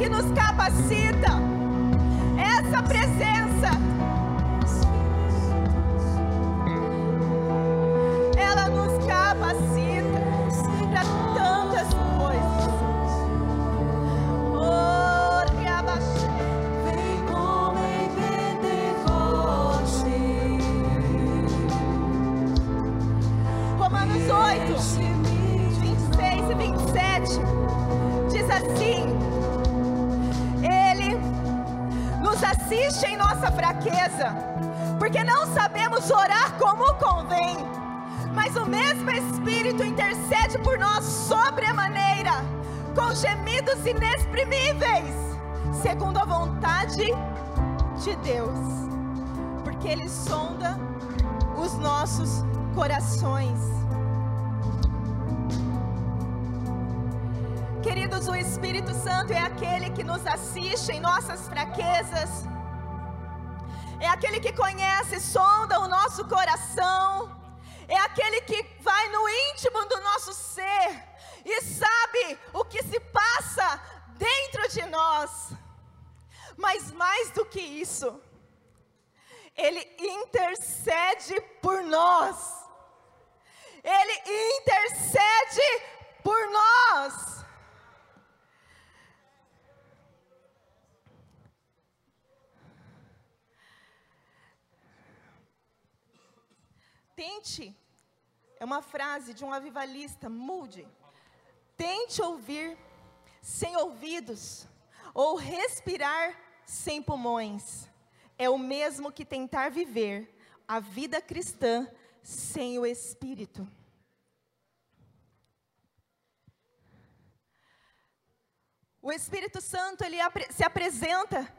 que nos capacita. Essa presença. Fraqueza, porque não sabemos orar como convém, mas o mesmo Espírito intercede por nós sobremaneira, com gemidos inexprimíveis, segundo a vontade de Deus, porque Ele sonda os nossos corações. Queridos, o Espírito Santo é aquele que nos assiste em nossas fraquezas, é aquele que conhece, sonda o nosso coração, é aquele que vai no íntimo do nosso ser e sabe o que se passa dentro de nós. Mas mais do que isso, ele intercede por nós. Ele intercede por nós. Tente, é uma frase de um avivalista, mude. Tente ouvir sem ouvidos, ou respirar sem pulmões. É o mesmo que tentar viver a vida cristã sem o Espírito. O Espírito Santo ele se apresenta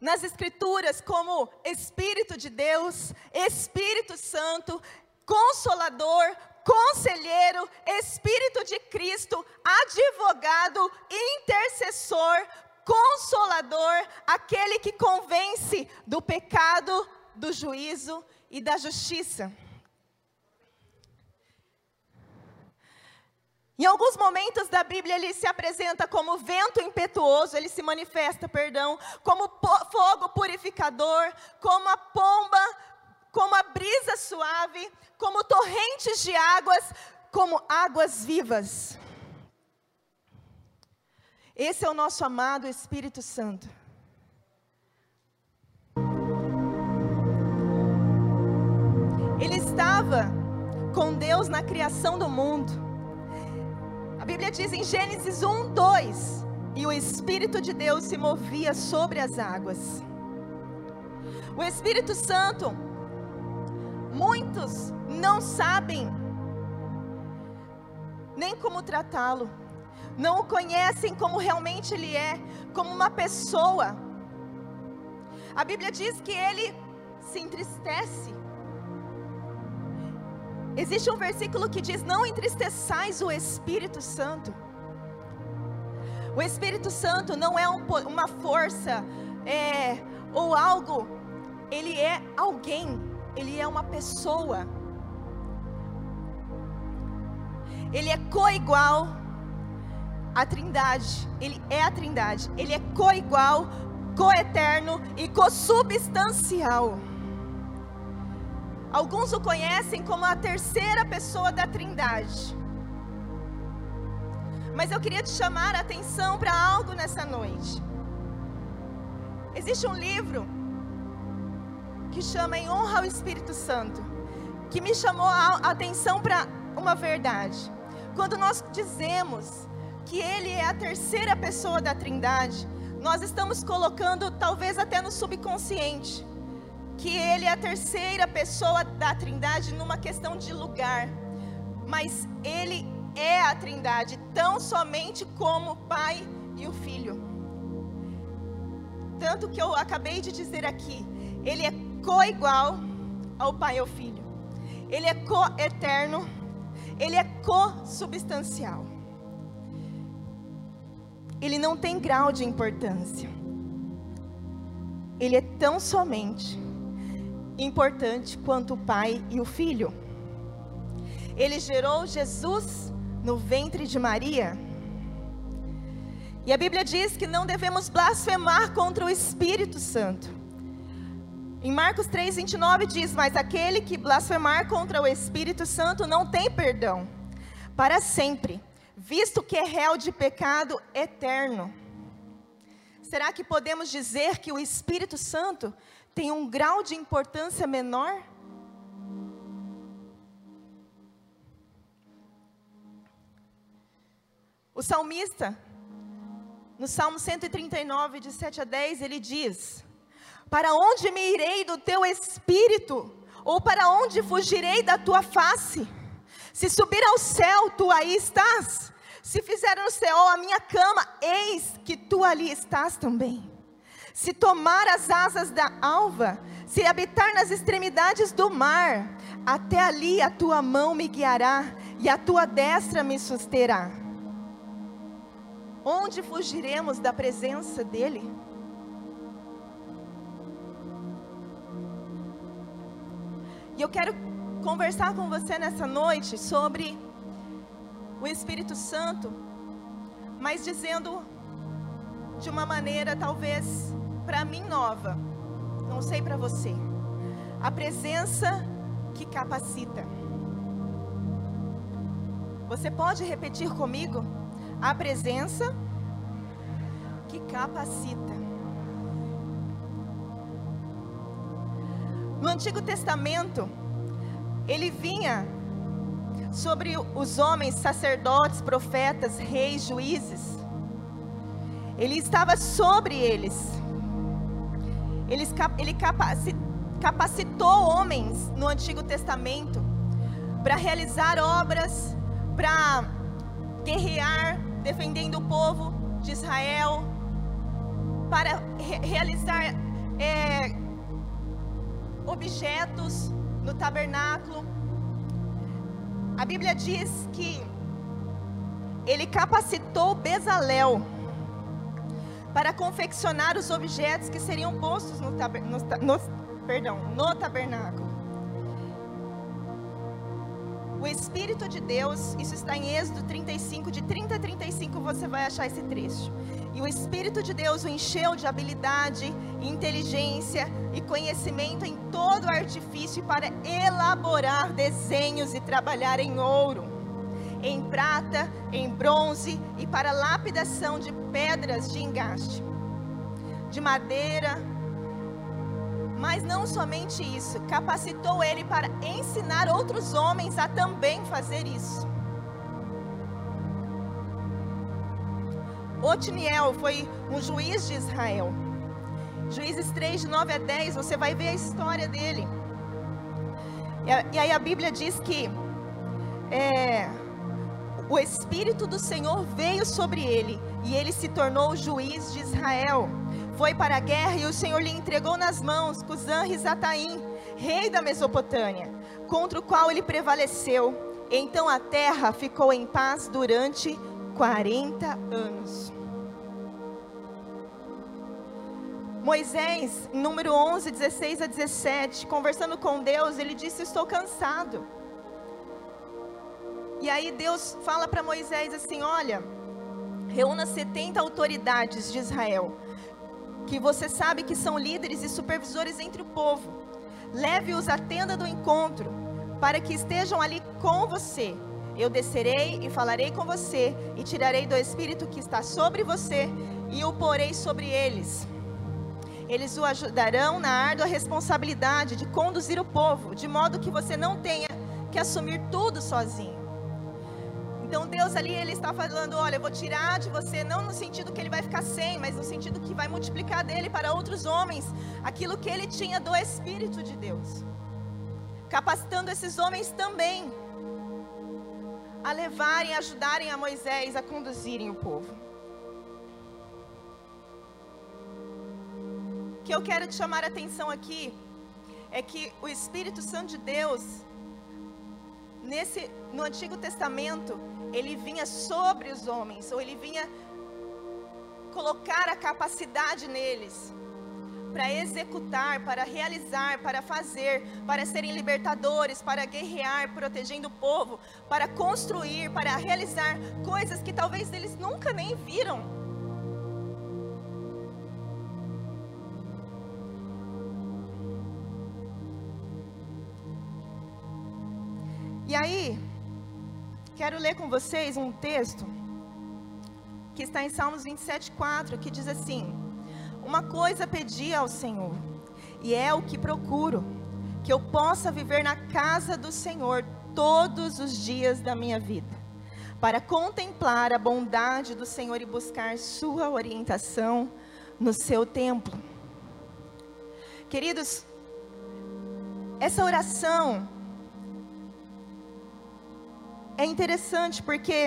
nas Escrituras como Espírito de Deus, Espírito Santo, Consolador, Conselheiro, Espírito de Cristo, Advogado, Intercessor, Consolador, aquele que convence do pecado, do juízo e da justiça. Em alguns momentos da Bíblia ele se apresenta como vento impetuoso, ele se manifesta, perdão, como fogo purificador, como a pomba, como a brisa suave, como torrentes de águas, como águas vivas. Esse é o nosso amado Espírito Santo. Ele estava com Deus na criação do mundo. Bíblia diz em Gênesis 1, 2: E o Espírito de Deus se movia sobre as águas. O Espírito Santo, muitos não sabem nem como tratá-lo, não o conhecem como realmente ele é, como uma pessoa. A Bíblia diz que ele se entristece. Existe um versículo que diz: Não entristeçais o Espírito Santo. O Espírito Santo não é um uma força é, ou algo, ele é alguém, ele é uma pessoa. Ele é coigual à Trindade, ele é a Trindade, ele é coigual, coeterno e consubstancial. Alguns o conhecem como a terceira pessoa da Trindade. Mas eu queria te chamar a atenção para algo nessa noite. Existe um livro que chama Em Honra ao Espírito Santo, que me chamou a atenção para uma verdade. Quando nós dizemos que Ele é a terceira pessoa da Trindade, nós estamos colocando, talvez até no subconsciente, que Ele é a terceira pessoa da Trindade numa questão de lugar, mas Ele é a Trindade, tão somente como o Pai e o Filho. Tanto que eu acabei de dizer aqui, Ele é coigual ao Pai e ao Filho, Ele é coeterno, Ele é co-substancial. Ele não tem grau de importância. Ele é tão somente importante quanto o Pai e o Filho. Ele gerou Jesus no ventre de Maria. E a Bíblia diz que não devemos blasfemar contra o Espírito Santo. Em Marcos 3, 29 diz: Mas aquele que blasfemar contra o Espírito Santo não tem perdão, para sempre, visto que é réu de pecado eterno. Será que podemos dizer que o Espírito Santo tem um grau de importância menor? O salmista, no Salmo 139, de 7 a 10, ele diz: Para onde me irei do teu espírito? Ou para onde fugirei da tua face? Se subir ao céu, tu aí estás. Se fizer no céu a minha cama, eis que tu ali estás também. Se tomar as asas da alva, se habitar nas extremidades do mar, até ali a tua mão me guiará e a tua destra me susterá. Onde fugiremos da presença dEle? E eu quero conversar com você nessa noite sobre o Espírito Santo, mas dizendo de uma maneira talvez para mim nova, não sei para você. A presença que capacita. Você pode repetir comigo? A presença que capacita. No Antigo Testamento, ele vinha sobre os homens, sacerdotes, profetas, reis, juízes. Ele estava sobre eles. Ele, ele capacitou homens no Antigo Testamento para realizar obras, para guerrear, defendendo o povo de Israel, para re realizar é, objetos no tabernáculo. A Bíblia diz que ele capacitou Bezalel para confeccionar os objetos que seriam postos no, no, no, perdão, no tabernáculo. O Espírito de Deus, isso está em Êxodo 35, de 30 a 35 você vai achar esse trecho. E o Espírito de Deus o encheu de habilidade, inteligência e conhecimento em todo artifício para elaborar desenhos e trabalhar em ouro, em prata, em bronze e para lapidação de pedras de engaste, de madeira, mas não somente isso, capacitou ele para ensinar outros homens a também fazer isso. Otiniel foi um juiz de Israel. Juízes 3, de 9 a 10, você vai ver a história dele. E, aí a Bíblia diz que é, o Espírito do Senhor veio sobre ele e ele se tornou juiz de Israel foi para a guerra e o Senhor lhe entregou nas mãos Cusã Rizataim, rei da Mesopotâmia, contra o qual ele prevaleceu. Então a terra ficou em paz durante 40 anos. Moisés, número 11, 16 a 17, conversando com Deus, ele disse: Estou cansado. E aí Deus fala para Moisés assim: Olha, reúna 70 autoridades de Israel que você sabe que são líderes e supervisores entre o povo. Leve-os à tenda do encontro, para que estejam ali com você. Eu descerei e falarei com você, e tirarei do espírito que está sobre você, e o porei sobre eles. Eles o ajudarão na árdua responsabilidade de conduzir o povo, de modo que você não tenha que assumir tudo sozinho. Então Deus ali ele está falando, olha, eu vou tirar de você não no sentido que ele vai ficar sem, mas no sentido que vai multiplicar dele para outros homens aquilo que ele tinha do espírito de Deus. Capacitando esses homens também a levarem, ajudarem a Moisés a conduzirem o povo. O que eu quero te chamar a atenção aqui é que o Espírito Santo de Deus nesse no Antigo Testamento, ele vinha sobre os homens, ou ele vinha colocar a capacidade neles para executar, para realizar, para fazer, para serem libertadores, para guerrear, protegendo o povo, para construir, para realizar coisas que talvez eles nunca nem viram. E aí, quero ler com vocês um texto que está em Salmos 27:4, que diz assim: Uma coisa pedi ao Senhor, e é o que procuro, que eu possa viver na casa do Senhor todos os dias da minha vida, para contemplar a bondade do Senhor e buscar sua orientação no seu templo. Queridos, essa oração é interessante porque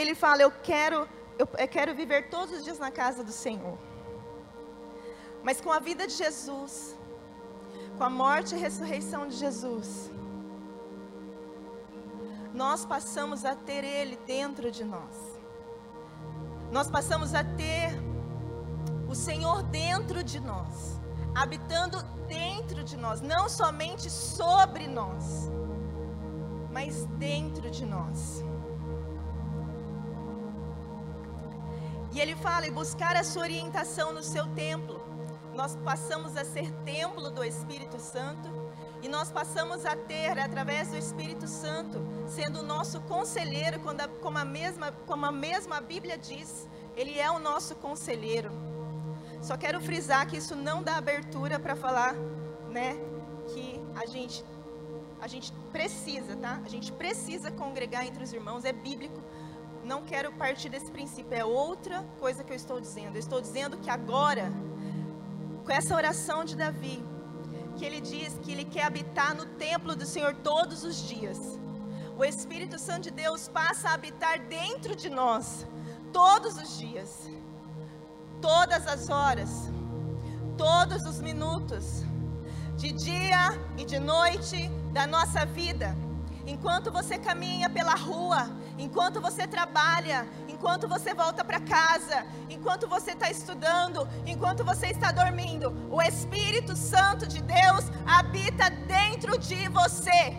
ele fala: Eu quero, eu, eu quero viver todos os dias na casa do Senhor. Mas com a vida de Jesus, com a morte e ressurreição de Jesus, nós passamos a ter Ele dentro de nós. Nós passamos a ter o Senhor dentro de nós, habitando dentro de nós, não somente sobre nós, mas dentro de nós. E ele fala: e buscar a sua orientação no seu templo. Nós passamos a ser templo do Espírito Santo. E nós passamos a ter, através do Espírito Santo, sendo o nosso conselheiro, a, como, a mesma, como a mesma Bíblia diz, ele é o nosso conselheiro. Só quero frisar que isso não dá abertura para falar, né, que a gente a gente precisa, tá? A gente precisa congregar entre os irmãos, é bíblico. Não quero partir desse princípio, é outra coisa que eu estou dizendo. Eu estou dizendo que agora, com essa oração de Davi, que ele diz que ele quer habitar no templo do Senhor todos os dias. O Espírito Santo de Deus passa a habitar dentro de nós todos os dias, todas as horas, todos os minutos, de dia e de noite da nossa vida. Enquanto você caminha pela rua, enquanto você trabalha, enquanto você volta para casa, enquanto você está estudando, enquanto você está dormindo, o Espírito Santo de Deus habita dentro de você,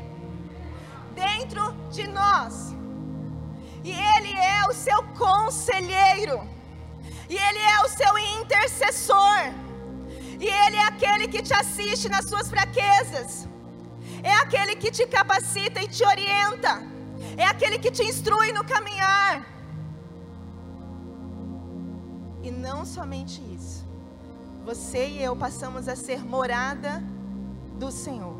dentro de nós. E Ele é o seu conselheiro, e Ele é o seu intercessor, e Ele é aquele que te assiste nas suas fraquezas é aquele que te capacita e te orienta, é aquele que te instrui no caminhar. E não somente isso, você e eu passamos a ser morada do Senhor.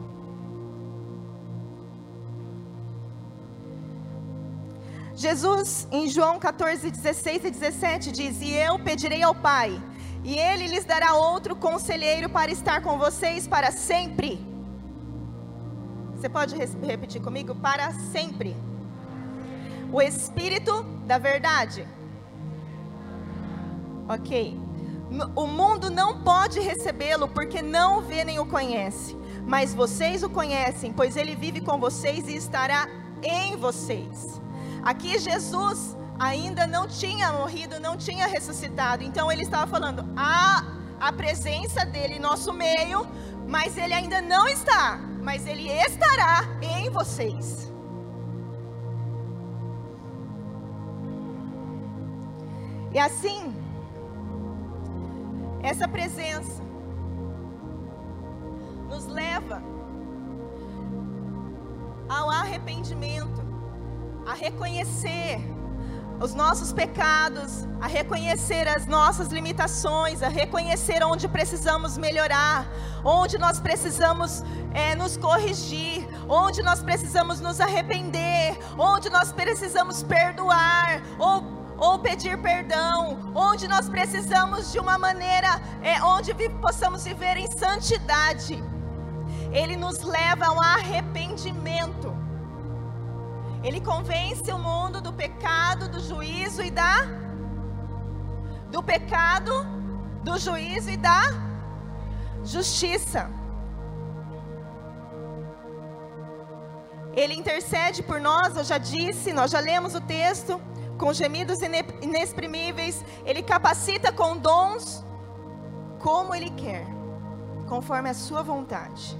Jesus, em João 14, 16 e 17, diz: E eu pedirei ao Pai, e ele lhes dará outro conselheiro para estar com vocês para sempre você pode repetir comigo? Para sempre. O Espírito da Verdade. Ok. O mundo não pode recebê-lo porque não o vê nem o conhece. Mas vocês o conhecem, pois ele vive com vocês e estará em vocês. Aqui Jesus ainda não tinha morrido, não tinha ressuscitado. Então ele estava falando: há a presença dele em nosso meio, mas ele ainda não está mas ele estará em vocês. E assim, essa presença nos leva ao arrependimento, a reconhecer os nossos pecados, a reconhecer as nossas limitações, a reconhecer onde precisamos melhorar, onde nós precisamos é, nos corrigir, onde nós precisamos nos arrepender, onde nós precisamos perdoar, ou, ou pedir perdão, onde nós precisamos de uma maneira é, onde vi, possamos viver em santidade. Ele nos leva ao arrependimento. Ele convence o mundo do pecado, do juízo e da do pecado, do juízo e da justiça. Ele intercede por nós, eu já disse, nós já lemos o texto, com gemidos inexprimíveis, ele capacita com dons como ele quer, conforme a sua vontade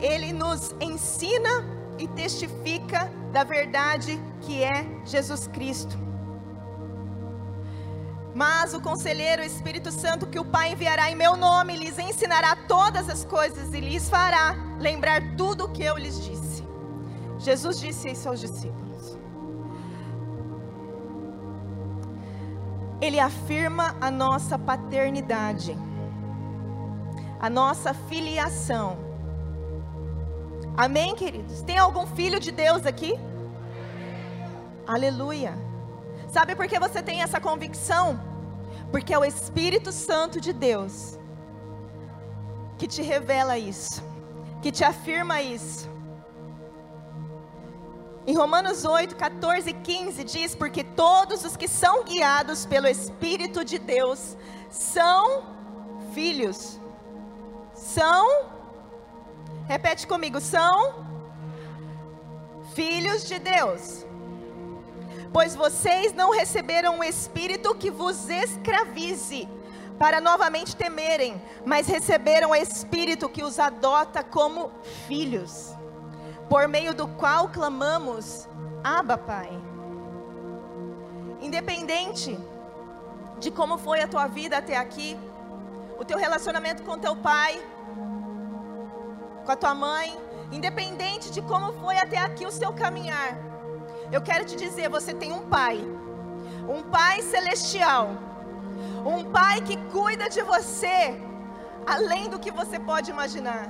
ele nos ensina e testifica da verdade que é Jesus Cristo. Mas o conselheiro, o Espírito Santo, que o Pai enviará em meu nome, lhes ensinará todas as coisas e lhes fará lembrar tudo o que eu lhes disse. Jesus disse isso aos discípulos. Ele afirma a nossa paternidade, a nossa filiação. Amém, queridos? Tem algum filho de Deus aqui? Aleluia. Sabe por que você tem essa convicção? Porque é o Espírito Santo de Deus que te revela isso, que te afirma isso. Em Romanos 8, 14 e 15 diz: Porque todos os que são guiados pelo Espírito de Deus são filhos. São, repete comigo, são filhos de Deus. Pois vocês não receberam um espírito que vos escravize, para novamente temerem, mas receberam o espírito que os adota como filhos, por meio do qual clamamos: Abba, Pai. Independente de como foi a tua vida até aqui, o teu relacionamento com teu pai, com a tua mãe, independente de como foi até aqui o seu caminhar, eu quero te dizer, você tem um pai, um pai celestial, um pai que cuida de você, além do que você pode imaginar.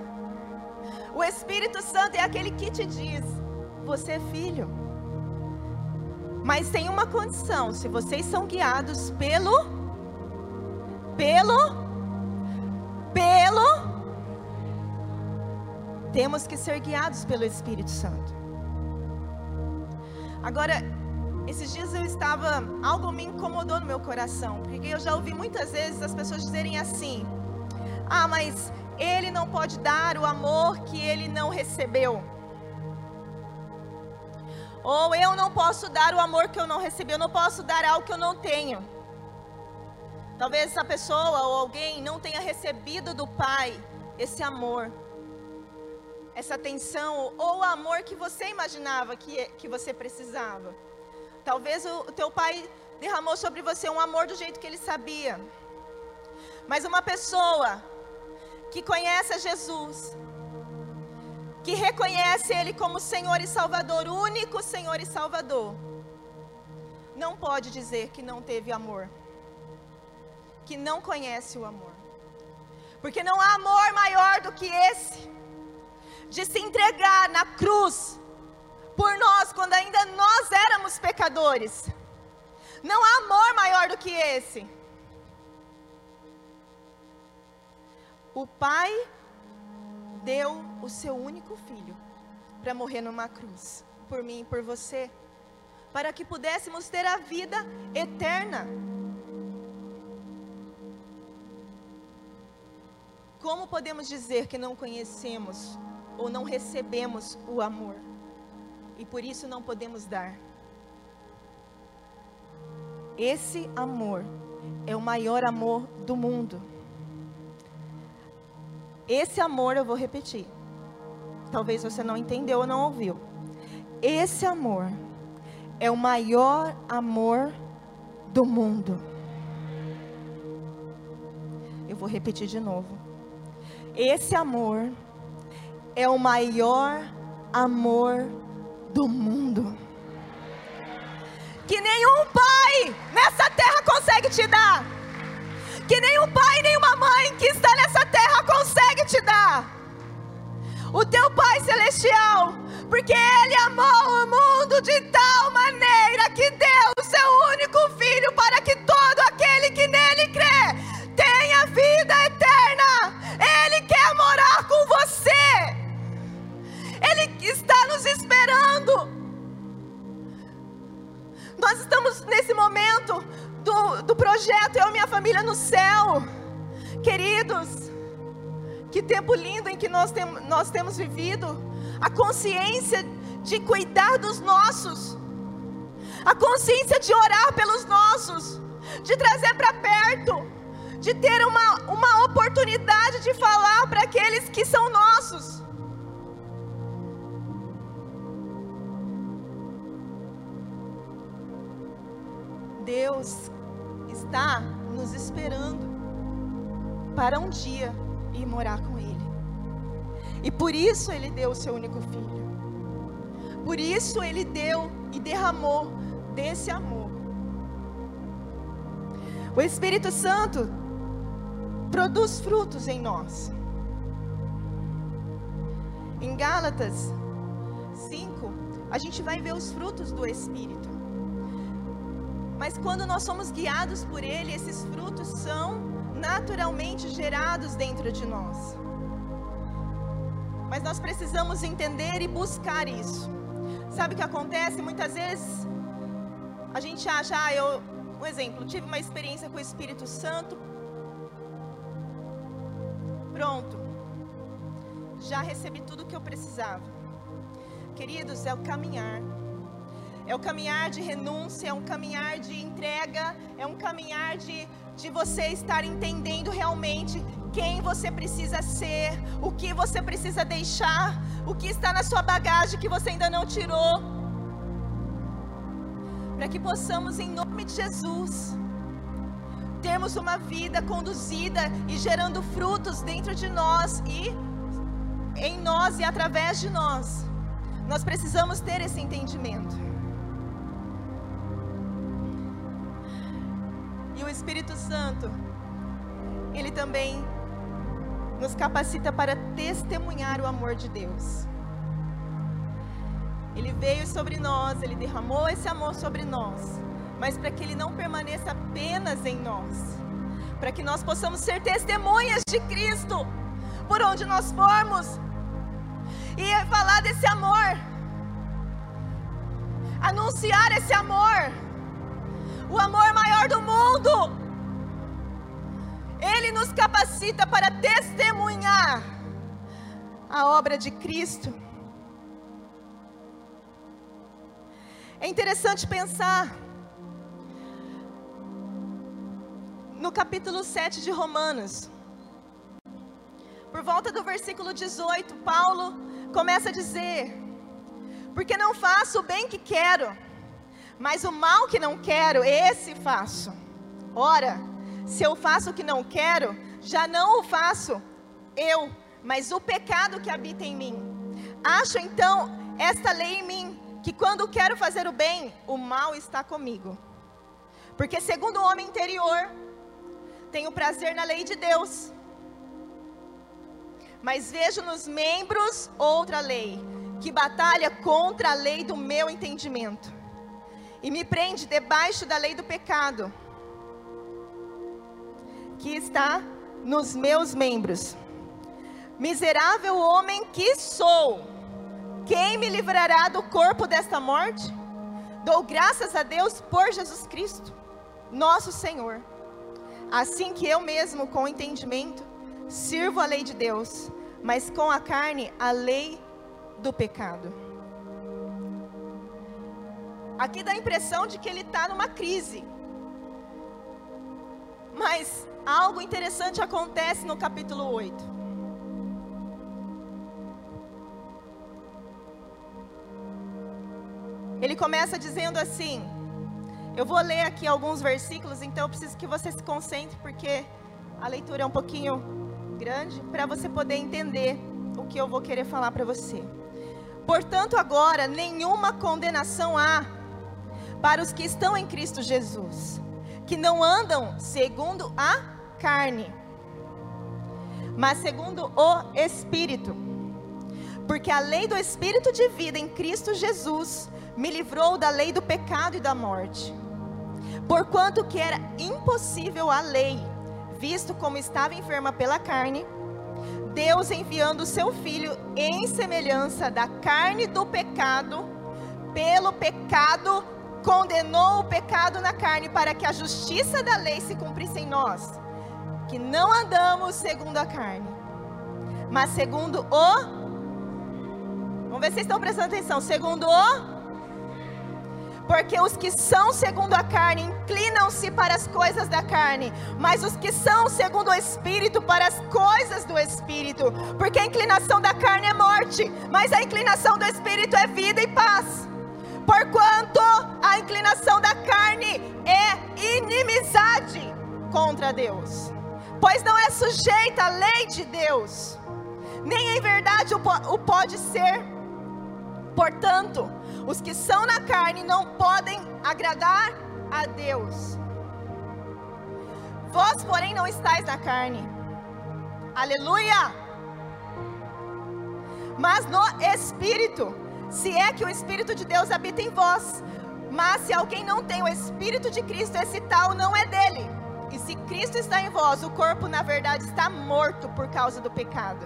O Espírito Santo é aquele que te diz: você é filho. Mas tem uma condição: se vocês são guiados pelo, pelo, pelo, temos que ser guiados pelo Espírito Santo. Agora, esses dias eu estava, algo me incomodou no meu coração, porque eu já ouvi muitas vezes as pessoas dizerem assim: "Ah, mas ele não pode dar o amor que ele não recebeu". Ou eu não posso dar o amor que eu não recebi, eu não posso dar algo que eu não tenho. Talvez essa pessoa ou alguém não tenha recebido do Pai esse amor essa atenção ou o amor que você imaginava que, que você precisava. Talvez o, o teu pai derramou sobre você um amor do jeito que ele sabia. Mas uma pessoa que conhece a Jesus, que reconhece Ele como Senhor e Salvador, único Senhor e Salvador, não pode dizer que não teve amor, que não conhece o amor, porque não há amor maior do que esse de se entregar na cruz por nós quando ainda nós éramos pecadores. Não há amor maior do que esse. O Pai deu o seu único filho para morrer numa cruz, por mim e por você, para que pudéssemos ter a vida eterna. Como podemos dizer que não conhecemos ou não recebemos o amor e por isso não podemos dar. Esse amor é o maior amor do mundo. Esse amor eu vou repetir. Talvez você não entendeu ou não ouviu. Esse amor é o maior amor do mundo. Eu vou repetir de novo. Esse amor é o maior amor do mundo. Que nenhum pai nessa terra consegue te dar. Que nenhum pai, nenhuma mãe que está nessa terra consegue te dar. O teu Pai Celestial, porque Ele amou o mundo de tal maneira que Nós estamos nesse momento do, do projeto Eu e Minha Família no Céu. Queridos, que tempo lindo em que nós, tem, nós temos vivido. A consciência de cuidar dos nossos. A consciência de orar pelos nossos. De trazer para perto. De ter uma, uma oportunidade de falar para aqueles que são nossos. Deus está nos esperando para um dia ir morar com Ele. E por isso Ele deu o seu único filho. Por isso Ele deu e derramou desse amor. O Espírito Santo produz frutos em nós. Em Gálatas 5, a gente vai ver os frutos do Espírito. Mas quando nós somos guiados por Ele, esses frutos são naturalmente gerados dentro de nós. Mas nós precisamos entender e buscar isso. Sabe o que acontece? Muitas vezes a gente acha, ah, eu, um exemplo, tive uma experiência com o Espírito Santo. Pronto. Já recebi tudo o que eu precisava. Queridos, é o caminhar. É o caminhar de renúncia, é um caminhar de entrega, é um caminhar de, de você estar entendendo realmente quem você precisa ser, o que você precisa deixar, o que está na sua bagagem que você ainda não tirou. Para que possamos, em nome de Jesus, termos uma vida conduzida e gerando frutos dentro de nós e em nós e através de nós. Nós precisamos ter esse entendimento. Espírito Santo, ele também nos capacita para testemunhar o amor de Deus. Ele veio sobre nós, ele derramou esse amor sobre nós, mas para que ele não permaneça apenas em nós, para que nós possamos ser testemunhas de Cristo por onde nós formos e falar desse amor, anunciar esse amor o amor maior do mundo. Ele nos capacita para testemunhar a obra de Cristo. É interessante pensar no capítulo 7 de Romanos. Por volta do versículo 18, Paulo começa a dizer: Porque não faço o bem que quero mas o mal que não quero, esse faço. Ora, se eu faço o que não quero, já não o faço eu, mas o pecado que habita em mim. Acho então esta lei em mim, que quando quero fazer o bem, o mal está comigo. Porque segundo o homem interior, tenho prazer na lei de Deus. Mas vejo nos membros outra lei, que batalha contra a lei do meu entendimento e me prende debaixo da lei do pecado, que está nos meus membros. Miserável homem que sou, quem me livrará do corpo desta morte? Dou graças a Deus por Jesus Cristo, nosso Senhor. Assim que eu mesmo, com entendimento, sirvo a lei de Deus, mas com a carne, a lei do pecado. Aqui dá a impressão de que ele está numa crise. Mas algo interessante acontece no capítulo 8. Ele começa dizendo assim: Eu vou ler aqui alguns versículos, então eu preciso que você se concentre, porque a leitura é um pouquinho grande, para você poder entender o que eu vou querer falar para você. Portanto, agora, nenhuma condenação há para os que estão em Cristo Jesus, que não andam segundo a carne, mas segundo o Espírito. Porque a lei do Espírito de vida em Cristo Jesus me livrou da lei do pecado e da morte. Porquanto que era impossível a lei, visto como estava enferma pela carne, Deus enviando o seu filho em semelhança da carne do pecado, pelo pecado condenou o pecado na carne para que a justiça da lei se cumprisse em nós, que não andamos segundo a carne, mas segundo o. Vamos ver se vocês estão prestando atenção. Segundo o. Porque os que são segundo a carne inclinam-se para as coisas da carne, mas os que são segundo o Espírito para as coisas do Espírito. Porque a inclinação da carne é morte, mas a inclinação do Espírito é vida e paz. Porquanto a inclinação da carne é inimizade contra Deus, pois não é sujeita à lei de Deus, nem em verdade o, po- o pode ser. Portanto, os que são na carne não podem agradar a Deus. Vós, porém, não estáis na carne. Aleluia! Mas no Espírito, se é que o Espírito de Deus habita em vós. Mas se alguém não tem o Espírito de Cristo, esse tal não é dele. E se Cristo está em vós, o corpo na verdade está morto por causa do pecado.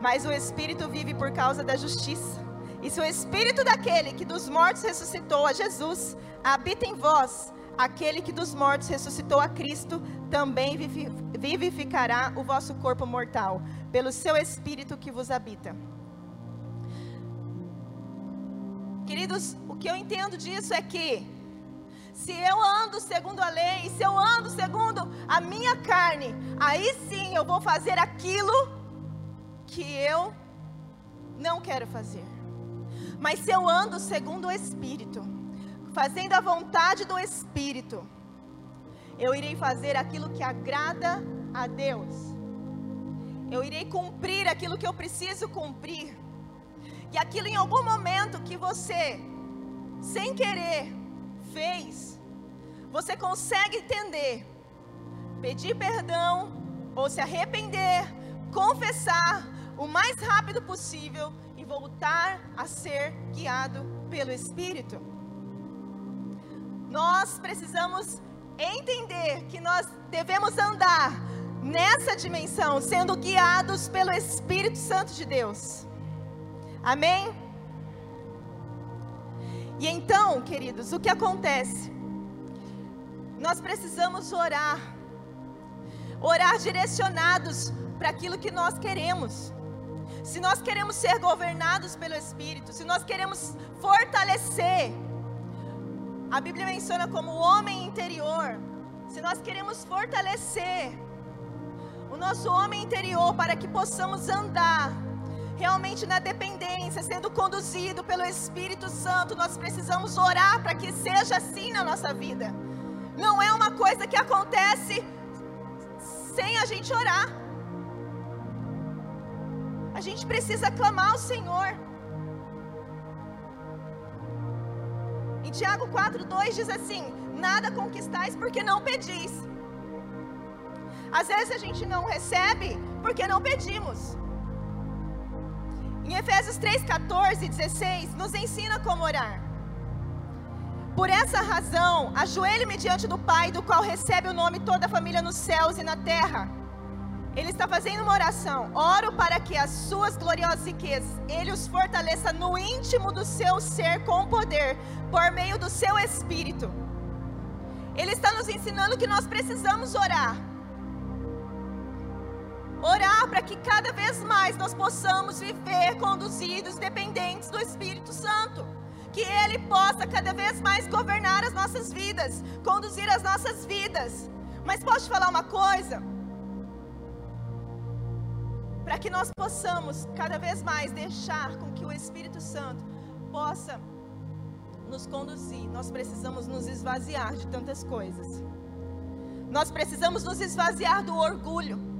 Mas o Espírito vive por causa da justiça. E se o Espírito daquele que dos mortos ressuscitou a Jesus habita em vós, aquele que dos mortos ressuscitou a Cristo também vivi- vivificará o vosso corpo mortal, pelo seu Espírito que vos habita. Queridos, o que eu entendo disso é que se eu ando segundo a lei, se eu ando segundo a minha carne, aí sim eu vou fazer aquilo que eu não quero fazer. Mas se eu ando segundo o Espírito, fazendo a vontade do Espírito, eu irei fazer aquilo que agrada a Deus. Eu irei cumprir aquilo que eu preciso cumprir. E aquilo em algum momento que você, sem querer, fez, você consegue entender, pedir perdão ou se arrepender, confessar o mais rápido possível e voltar a ser guiado pelo Espírito. Nós precisamos entender que nós devemos andar nessa dimensão, sendo guiados pelo Espírito Santo de Deus. Amém? E então, queridos, o que acontece? Nós precisamos orar, orar direcionados para aquilo que nós queremos. Se nós queremos ser governados pelo Espírito, se nós queremos fortalecer, a Bíblia menciona como o homem interior. Se nós queremos fortalecer o nosso homem interior para que possamos andar realmente na dependência, sendo conduzido pelo Espírito Santo, nós precisamos orar para que seja assim na nossa vida. Não é uma coisa que acontece sem a gente orar. A gente precisa clamar ao Senhor. Em Tiago 4:2 diz assim: Nada conquistais porque não pedis. Às vezes a gente não recebe porque não pedimos. Em Efésios 3, 14 e 16, nos ensina como orar. Por essa razão, ajoelhe-me diante do Pai, do qual recebe o nome toda a família nos céus e na terra. Ele está fazendo uma oração. Oro para que as suas gloriosas riquezas, Ele os fortaleça no íntimo do seu ser com poder, por meio do seu Espírito. Ele está nos ensinando que nós precisamos orar. Orar para que cada vez mais nós possamos viver conduzidos, dependentes do Espírito Santo. Que Ele possa cada vez mais governar as nossas vidas, conduzir as nossas vidas. Mas posso te falar uma coisa? Para que nós possamos cada vez mais deixar com que o Espírito Santo possa nos conduzir, nós precisamos nos esvaziar de tantas coisas. Nós precisamos nos esvaziar do orgulho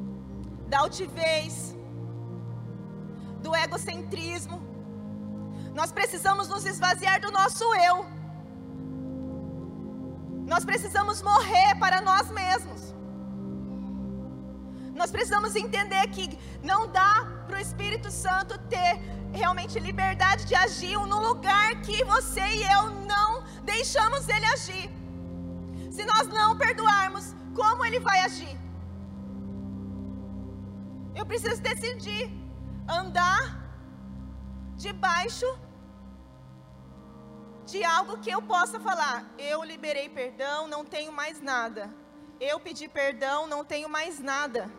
da altivez, do egocentrismo. Nós precisamos nos esvaziar do nosso eu. Nós precisamos morrer para nós mesmos. Nós precisamos entender que não dá para o Espírito Santo ter realmente liberdade de agir no lugar que você e eu não deixamos ele agir. Se nós não perdoarmos, como ele vai agir? Eu preciso decidir andar debaixo de algo que eu possa falar. Eu liberei perdão, não tenho mais nada. Eu pedi perdão, não tenho mais nada.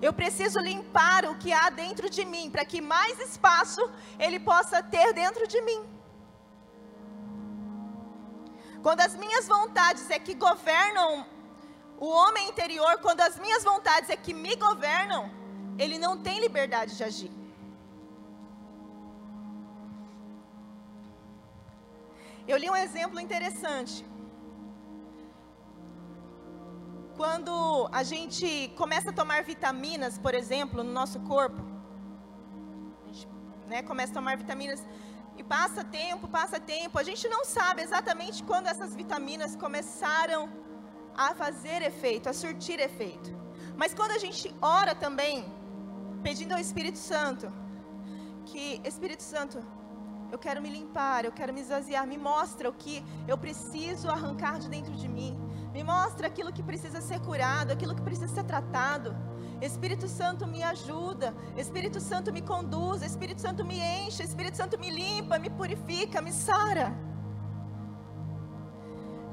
Eu preciso limpar o que há dentro de mim, para que mais espaço ele possa ter dentro de mim. Quando as minhas vontades é que governam o homem interior, quando as minhas vontades é que me governam, ele não tem liberdade de agir. Eu li um exemplo interessante. Quando a gente começa a tomar vitaminas, por exemplo, no nosso corpo, a gente né, começa a tomar vitaminas e passa tempo, passa tempo, a gente não sabe exatamente quando essas vitaminas começaram a fazer efeito, a surtir efeito. Mas quando a gente ora também, pedindo ao Espírito Santo, que Espírito Santo, eu quero me limpar, eu quero me esvaziar, me mostra o que eu preciso arrancar de dentro de mim, me mostra aquilo que precisa ser curado, aquilo que precisa ser tratado. Espírito Santo me ajuda, Espírito Santo me conduz, Espírito Santo me enche, Espírito Santo me limpa, me purifica, me sara.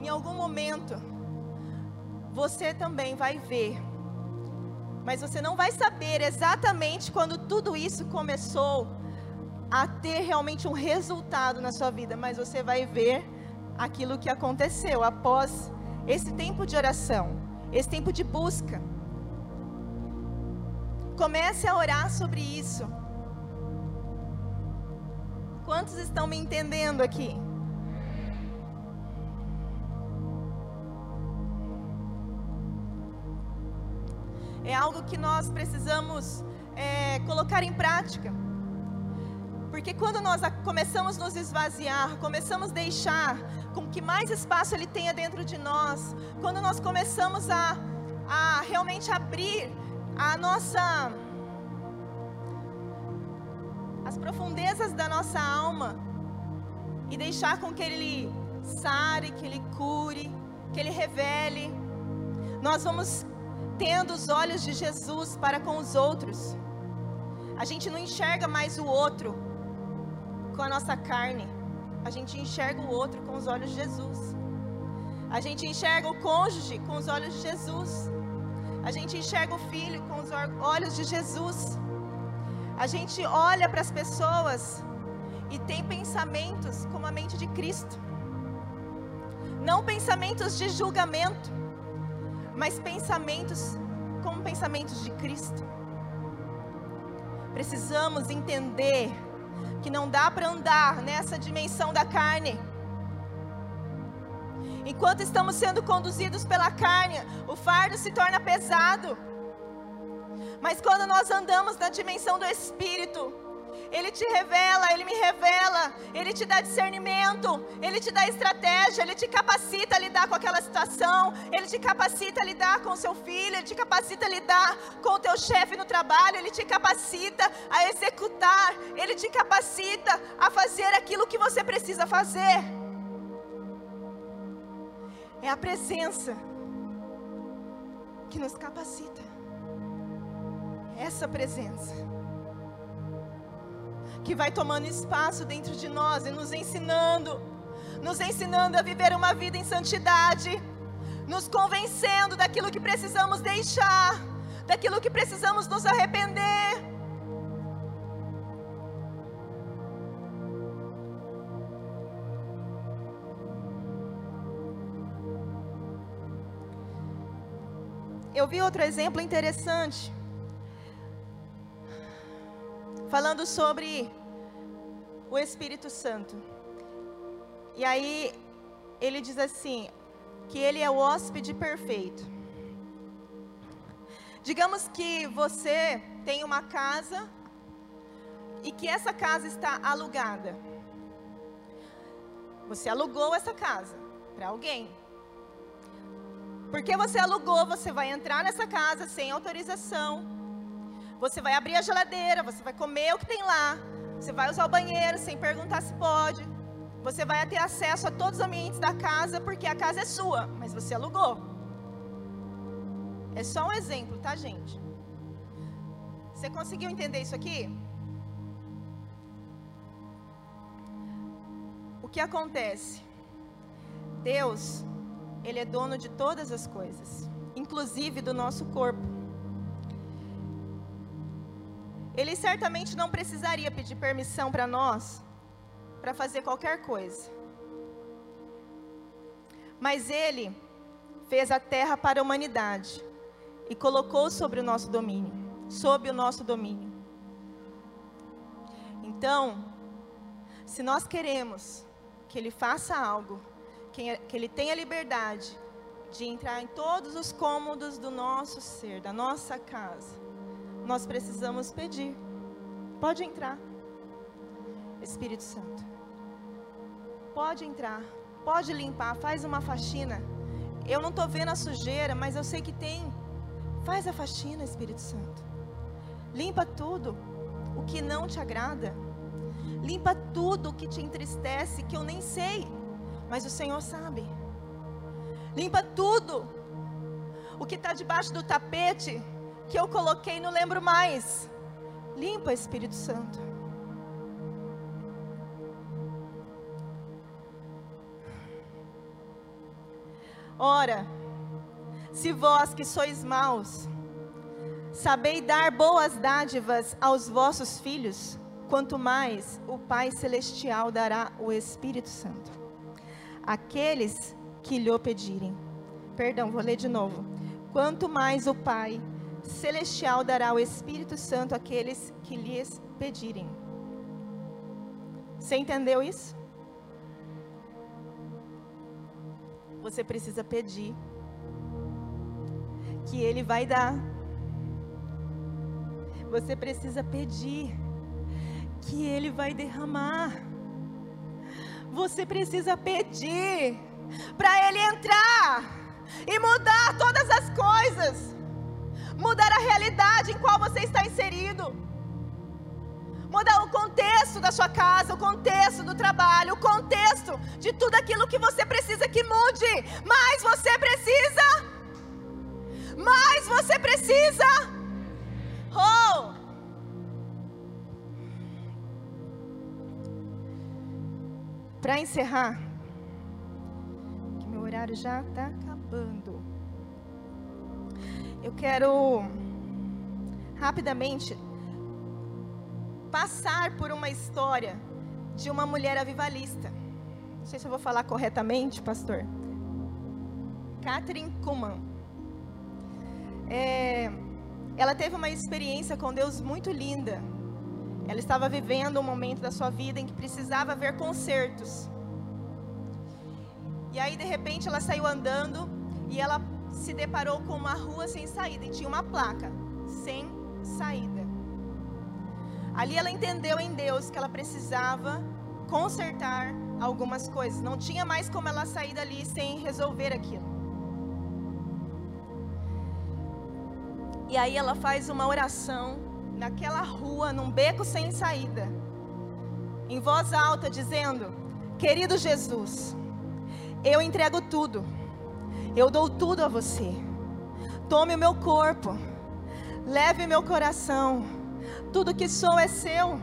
Em algum momento, você também vai ver, mas você não vai saber exatamente quando tudo isso começou a ter realmente um resultado na sua vida, mas você vai ver aquilo que aconteceu após esse tempo de oração, esse tempo de busca. Comece a orar sobre isso. Quantos estão me entendendo aqui? É algo que nós precisamos é, colocar em prática. Porque quando nós começamos a nos esvaziar, começamos a deixar com que mais espaço Ele tenha dentro de nós, quando nós começamos a, a realmente abrir a nossa. as profundezas da nossa alma e deixar com que Ele sare, que Ele cure, que Ele revele, nós vamos tendo os olhos de Jesus para com os outros. A gente não enxerga mais o outro com a nossa carne. A gente enxerga o outro com os olhos de Jesus. A gente enxerga o cônjuge com os olhos de Jesus. A gente enxerga o filho com os olhos de Jesus. A gente olha para as pessoas e tem pensamentos como a mente de Cristo. Não pensamentos de julgamento, mas pensamentos como pensamentos de Cristo. Precisamos entender que não dá para andar nessa dimensão da carne. Enquanto estamos sendo conduzidos pela carne, o fardo se torna pesado. Mas quando nós andamos na dimensão do Espírito, Ele te revela, Ele me revela, Ele te dá discernimento, Ele te dá estratégia, Ele te capacita a lidar com aquela situação, Ele te capacita a lidar com o seu filho, Ele te capacita a lidar com o teu chefe no trabalho, Ele te capacita a executar, Ele te capacita a fazer aquilo que você precisa fazer. É a presença que nos capacita. Essa presença que vai tomando espaço dentro de nós e nos ensinando, nos ensinando a viver uma vida em santidade, nos convencendo daquilo que precisamos deixar, daquilo que precisamos nos arrepender. Eu vi outro exemplo interessante falando sobre o Espírito Santo. E aí ele diz assim, que ele é o hóspede perfeito. Digamos que você tem uma casa e que essa casa está alugada. Você alugou essa casa para alguém. Porque você alugou, você vai entrar nessa casa sem autorização. Você vai abrir a geladeira, você vai comer o que tem lá. Você vai usar o banheiro sem perguntar se pode. Você vai ter acesso a todos os ambientes da casa porque a casa é sua, mas você alugou. É só um exemplo, tá, gente? Você conseguiu entender isso aqui? O que acontece? Deus, Ele é dono de todas as coisas, inclusive do nosso corpo. Ele certamente não precisaria pedir permissão para nós para fazer qualquer coisa. Mas Ele fez a terra para a humanidade e colocou sobre o nosso domínio, sob o nosso domínio. Então, se nós queremos que Ele faça algo, que Ele tenha liberdade, de entrar em todos os cômodos do nosso ser, da nossa casa, nós precisamos pedir. Pode entrar, Espírito Santo. Pode entrar, pode limpar, faz uma faxina. Eu não estou vendo a sujeira, mas eu sei que tem. Faz a faxina, Espírito Santo. Limpa tudo o que não te agrada. Limpa tudo o que te entristece, que eu nem sei, mas o Senhor sabe. Limpa tudo o que está debaixo do tapete, que eu coloquei, não lembro mais. Limpa, Espírito Santo. Ora, se vós que sois maus, sabei dar boas dádivas aos vossos filhos, quanto mais o Pai Celestial dará o Espírito Santo. Aqueles que lhe pedirem. Perdão, vou ler de novo. Quanto mais o Pai Celestial dará o Espírito Santo àqueles que lhes pedirem. Você entendeu isso? Você precisa pedir, que Ele vai dar. Você precisa pedir, que Ele vai derramar. Você precisa pedir para Ele entrar e mudar todas as coisas, mudar a realidade em qual você está inserido, mudar o contexto da sua casa, o contexto do trabalho, o contexto de tudo aquilo que você precisa que mude, mas você precisa, mas você precisa, oh. Para encerrar, que meu horário já está acabando. Eu quero rapidamente passar por uma história de uma mulher avivalista. Não sei se eu vou falar corretamente, pastor. Catherine Kuhlman. É, ela teve uma experiência com Deus muito linda. Ela estava vivendo um momento da sua vida em que precisava ver concertos. E aí, de repente, ela saiu andando e ela se deparou com uma rua sem saída e tinha uma placa: sem saída. Ali ela entendeu em Deus que ela precisava consertar algumas coisas. Não tinha mais como ela sair dali sem resolver aquilo. E aí ela faz uma oração naquela rua, num beco sem saída, em voz alta, dizendo: Querido Jesus, eu entrego tudo, eu dou tudo a você. Tome o meu corpo, leve meu coração, tudo que sou é seu.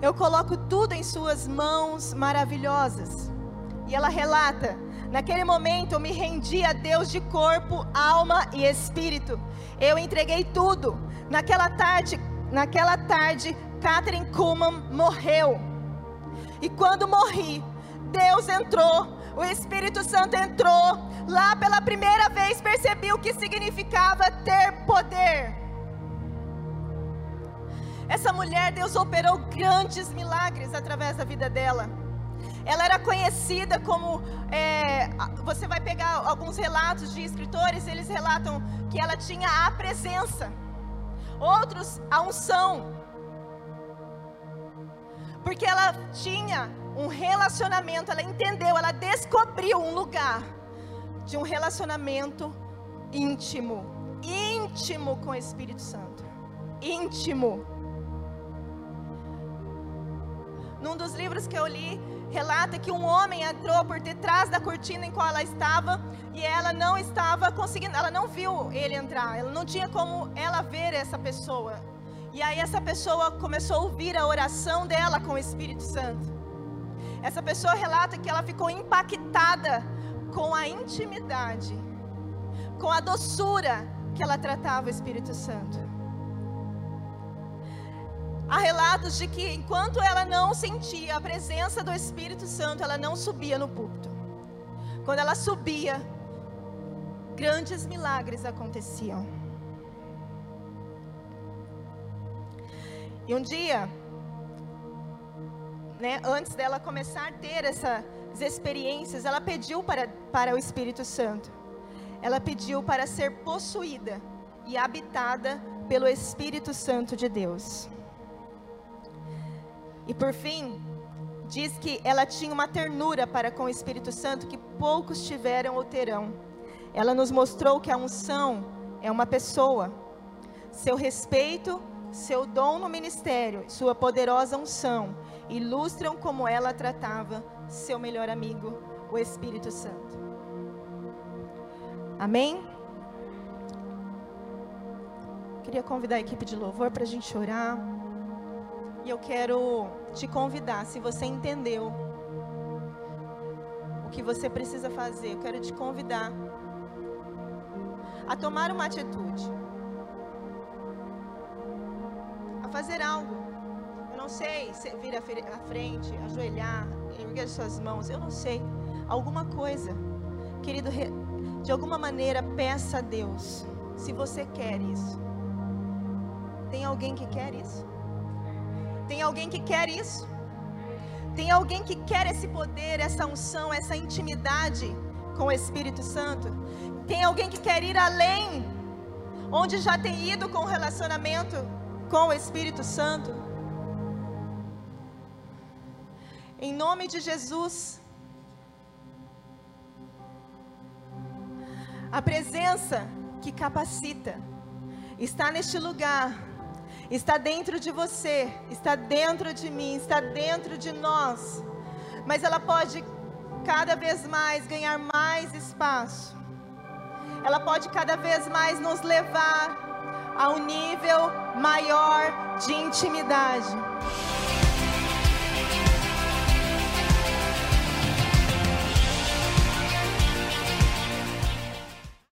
Eu coloco tudo em suas mãos maravilhosas. E ela relata: Naquele momento eu me rendi a Deus de corpo, alma e espírito. Eu entreguei tudo. Naquela tarde, naquela tarde, Catherine Kuhlman morreu. E quando morri, Deus entrou, o Espírito Santo entrou. Lá pela primeira vez percebi o que significava ter poder. Essa mulher, Deus operou grandes milagres através da vida dela. Ela era conhecida como. é, você vai pegar alguns relatos de escritores, eles relatam que ela tinha a presença, outros a unção. Porque ela tinha um relacionamento, ela entendeu, ela descobriu um lugar de um relacionamento íntimo íntimo com o Espírito Santo. Íntimo. Num dos livros que eu li, relata que um homem entrou por detrás da cortina em qual ela estava e ela não estava conseguindo, ela não viu ele entrar, ela não tinha como ela ver essa pessoa. E aí essa pessoa começou a ouvir a oração dela com o Espírito Santo. Essa pessoa relata que ela ficou impactada com a intimidade, com a doçura que ela tratava o Espírito Santo. Há relatos de que enquanto ela não sentia a presença do Espírito Santo, ela não subia no púlpito. Quando ela subia, grandes milagres aconteciam. E um dia, né, antes dela começar a ter essas experiências, ela pediu para, para o Espírito Santo. ela pediu para ser possuída e habitada pelo Espírito Santo de Deus. E por fim, diz que ela tinha uma ternura para com o Espírito Santo que poucos tiveram ou terão. Ela nos mostrou que a unção é uma pessoa. Seu respeito, seu dom no ministério, sua poderosa unção ilustram como ela tratava seu melhor amigo, o Espírito Santo. Amém? Queria convidar a equipe de louvor para a gente orar. E eu quero te convidar, se você entendeu o que você precisa fazer, eu quero te convidar a tomar uma atitude, a fazer algo. Não sei se vir à frente, ajoelhar, erguer suas mãos, eu não sei, alguma coisa. Querido, de alguma maneira peça a Deus, se você quer isso. Tem alguém que quer isso? Tem alguém que quer isso? Tem alguém que quer esse poder, essa unção, essa intimidade com o Espírito Santo? Tem alguém que quer ir além, onde já tem ido com o relacionamento com o Espírito Santo? Em nome de Jesus. A presença que capacita está neste lugar está dentro de você, está dentro de mim, está dentro de nós. Mas ela pode cada vez mais ganhar mais espaço. Ela pode cada vez mais nos levar a um nível maior de intimidade.